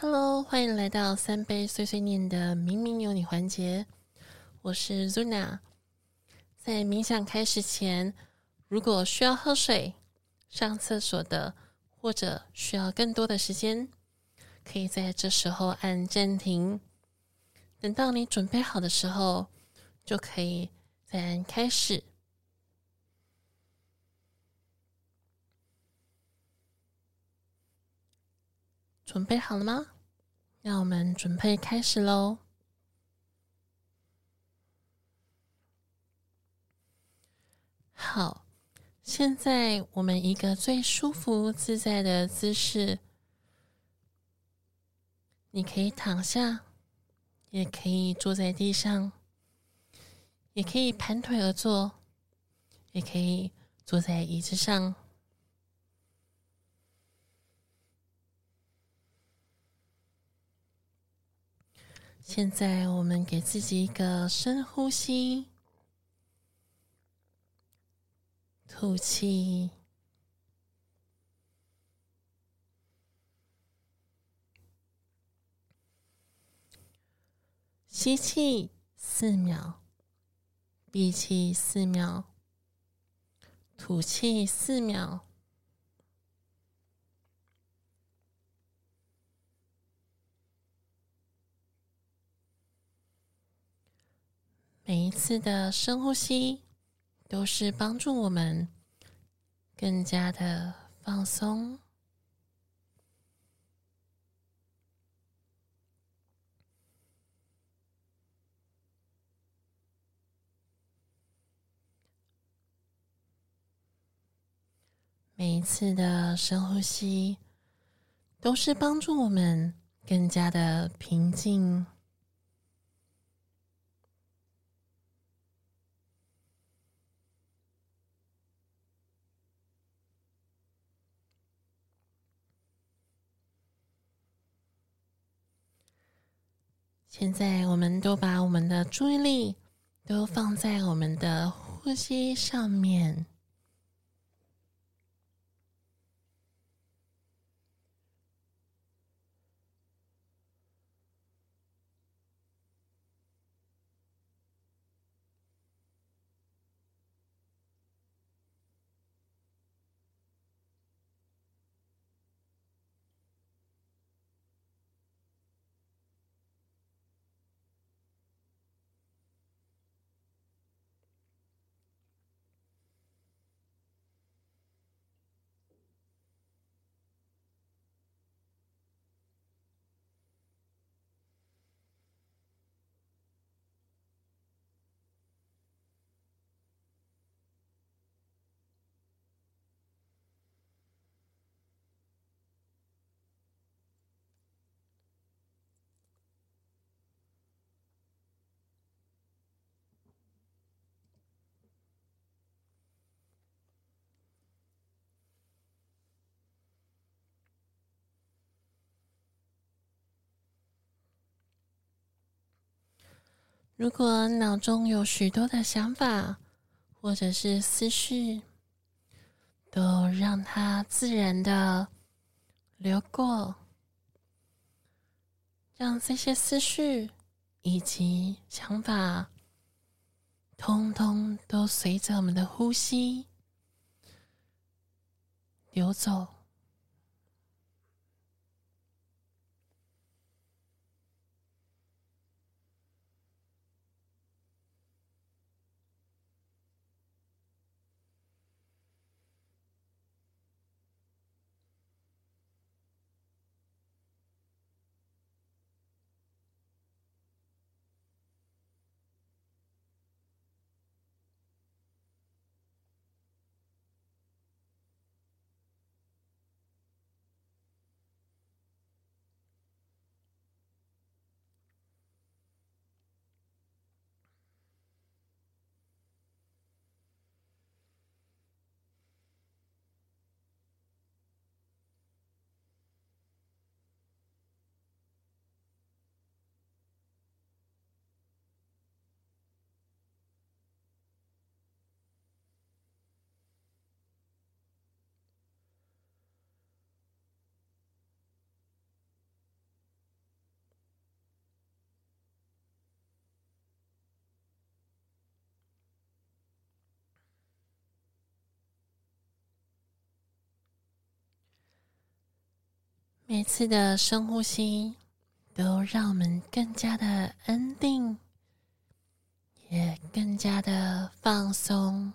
Hello，欢迎来到三杯碎碎念的明明有你环节。我是 Zuna。在冥想开始前，如果需要喝水、上厕所的，或者需要更多的时间，可以在这时候按暂停。等到你准备好的时候，就可以再按开始。准备好了吗？让我们准备开始喽！好，现在我们一个最舒服自在的姿势，你可以躺下，也可以坐在地上，也可以盘腿而坐，也可以坐在椅子上。现在，我们给自己一个深呼吸，吐气，吸气四秒，闭气四秒，吐气四秒。每一次的深呼吸，都是帮助我们更加的放松。每一次的深呼吸，都是帮助我们更加的平静。现在，我们都把我们的注意力都放在我们的呼吸上面。如果脑中有许多的想法或者是思绪，都让它自然的流过，让这些思绪以及想法，通通都随着我们的呼吸流走。每次的深呼吸都让我们更加的安定，也更加的放松。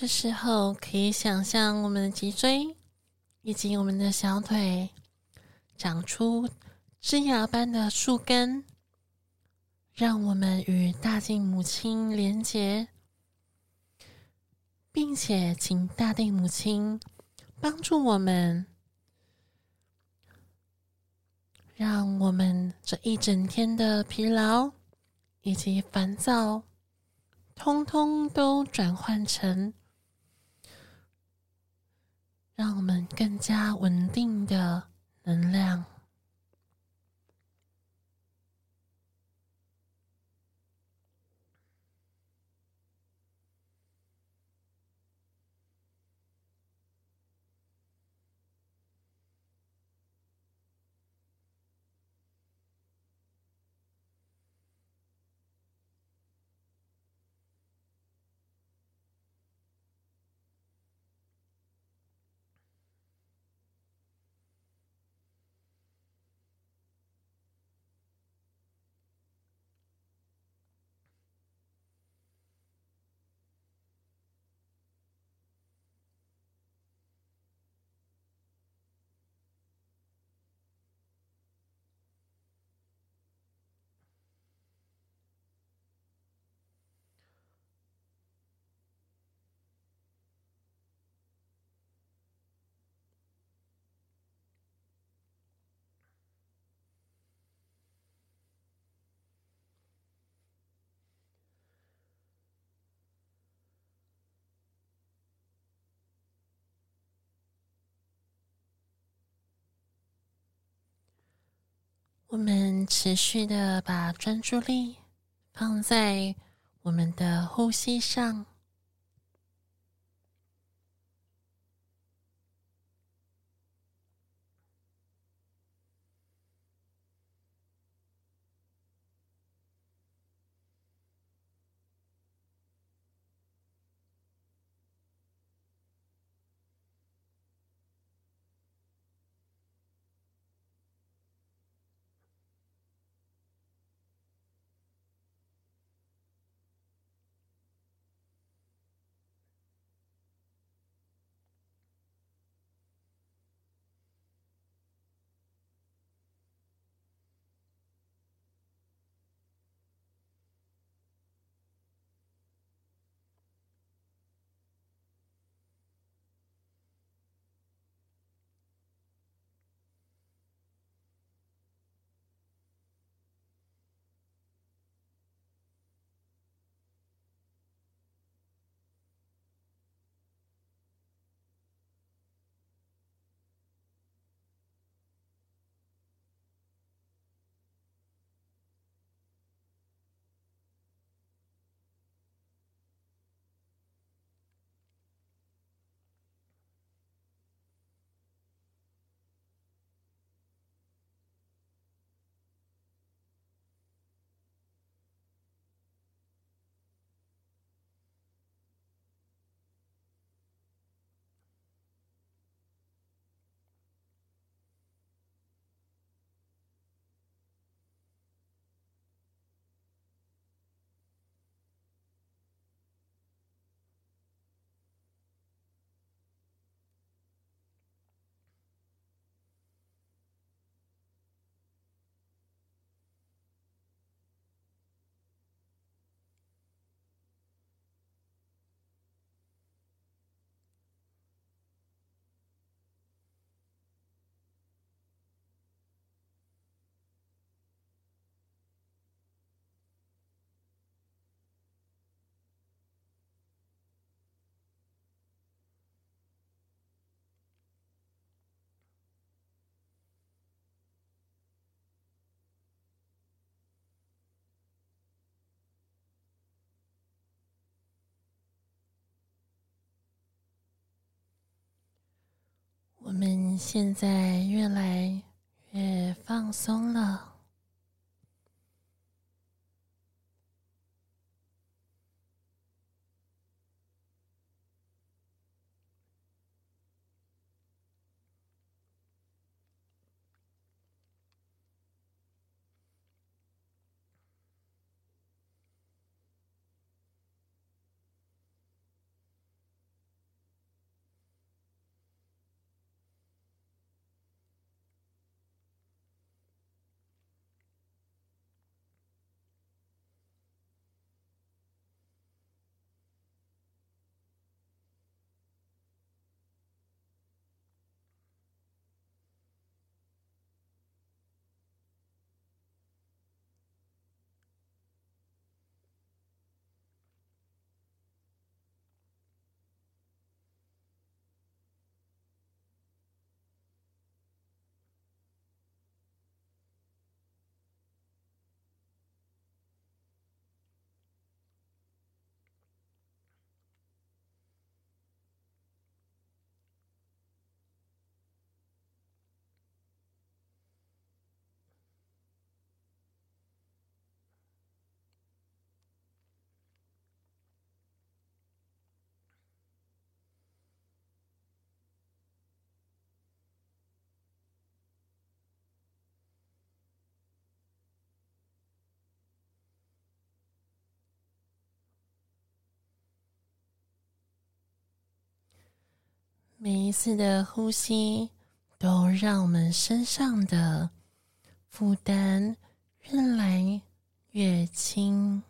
这时候可以想象我们的脊椎以及我们的小腿长出枝芽般的树根，让我们与大地母亲连结，并且请大地母亲帮助我们，让我们这一整天的疲劳以及烦躁，通通都转换成。让我们更加稳定的能量。我们持续的把专注力放在我们的呼吸上。我们现在越来越放松了。每一次的呼吸，都让我们身上的负担越来越轻。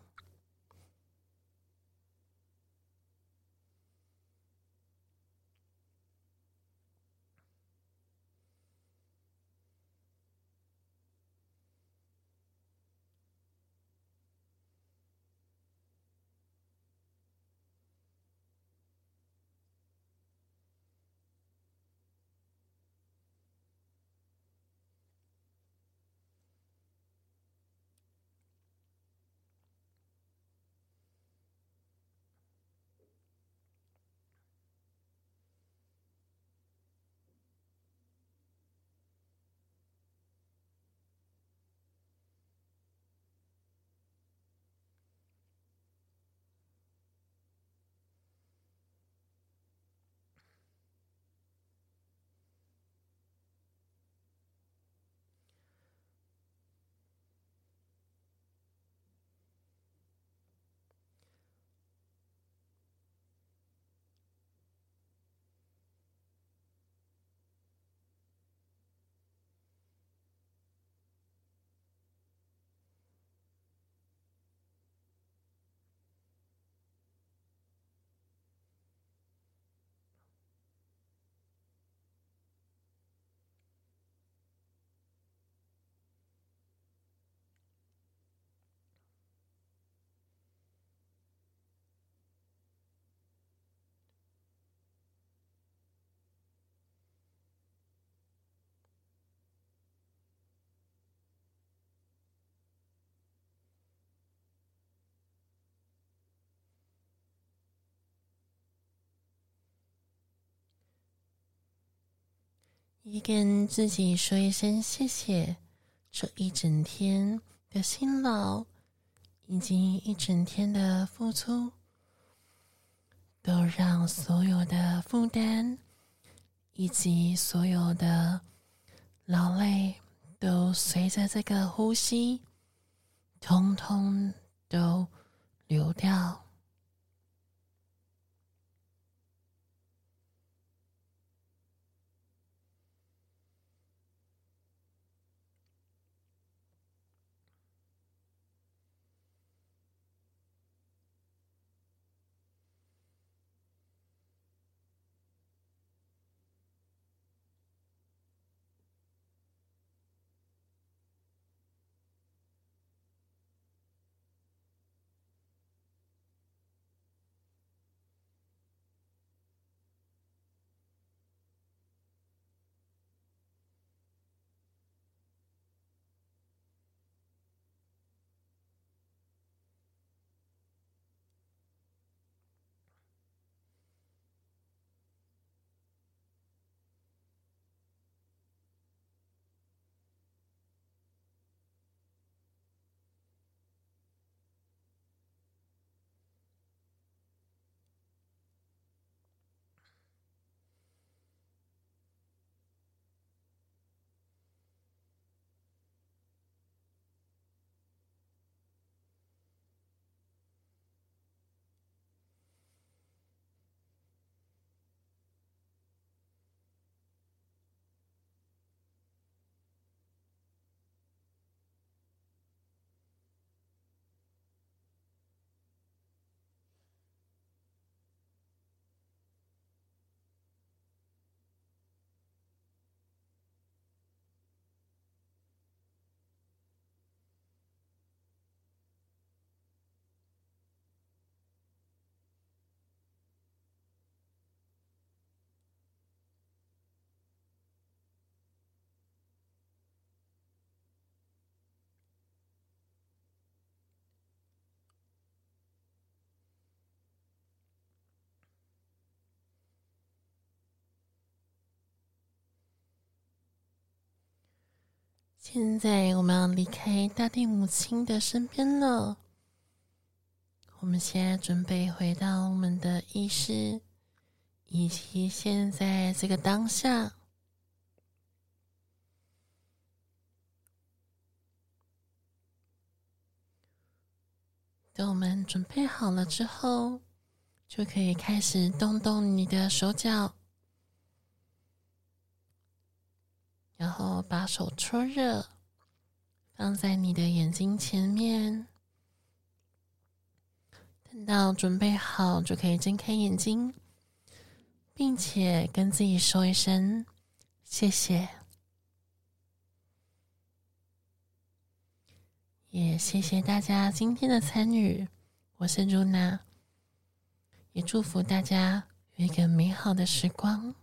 也跟自己说一声谢谢，这一整天的辛劳，以及一整天的付出，都让所有的负担以及所有的劳累，都随着这个呼吸，通通都流掉。现在我们要离开大地母亲的身边了。我们现在准备回到我们的意识，以及现在这个当下。等我们准备好了之后，就可以开始动动你的手脚。然后把手搓热，放在你的眼睛前面。等到准备好，就可以睁开眼睛，并且跟自己说一声谢谢。也谢谢大家今天的参与，我是露娜，也祝福大家有一个美好的时光。